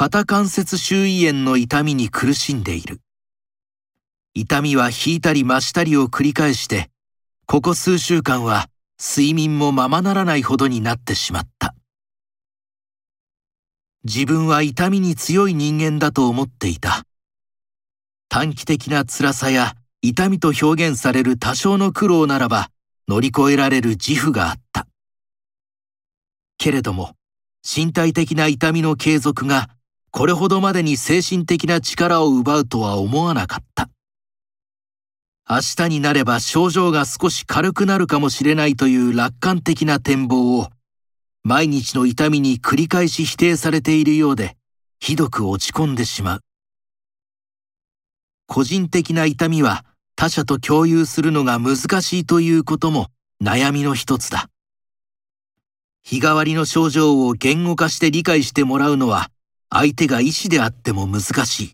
肩関節周囲炎の痛みに苦しんでいる。痛みは引いたり増したりを繰り返して、ここ数週間は睡眠もままならないほどになってしまった。自分は痛みに強い人間だと思っていた。短期的な辛さや痛みと表現される多少の苦労ならば乗り越えられる自負があった。けれども、身体的な痛みの継続がこれほどまでに精神的な力を奪うとは思わなかった。明日になれば症状が少し軽くなるかもしれないという楽観的な展望を毎日の痛みに繰り返し否定されているようでひどく落ち込んでしまう。個人的な痛みは他者と共有するのが難しいということも悩みの一つだ。日替わりの症状を言語化して理解してもらうのは相手が医師であっても難しい。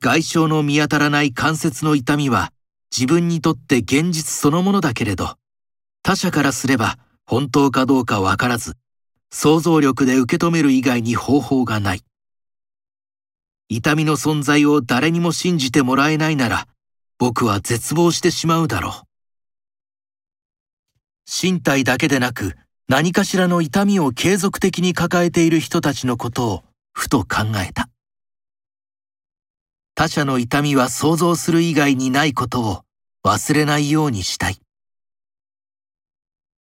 外傷の見当たらない関節の痛みは自分にとって現実そのものだけれど、他者からすれば本当かどうかわからず、想像力で受け止める以外に方法がない。痛みの存在を誰にも信じてもらえないなら、僕は絶望してしまうだろう。身体だけでなく、何かしらの痛みを継続的に抱えている人たちのことをふと考えた。他者の痛みは想像する以外にないことを忘れないようにしたい。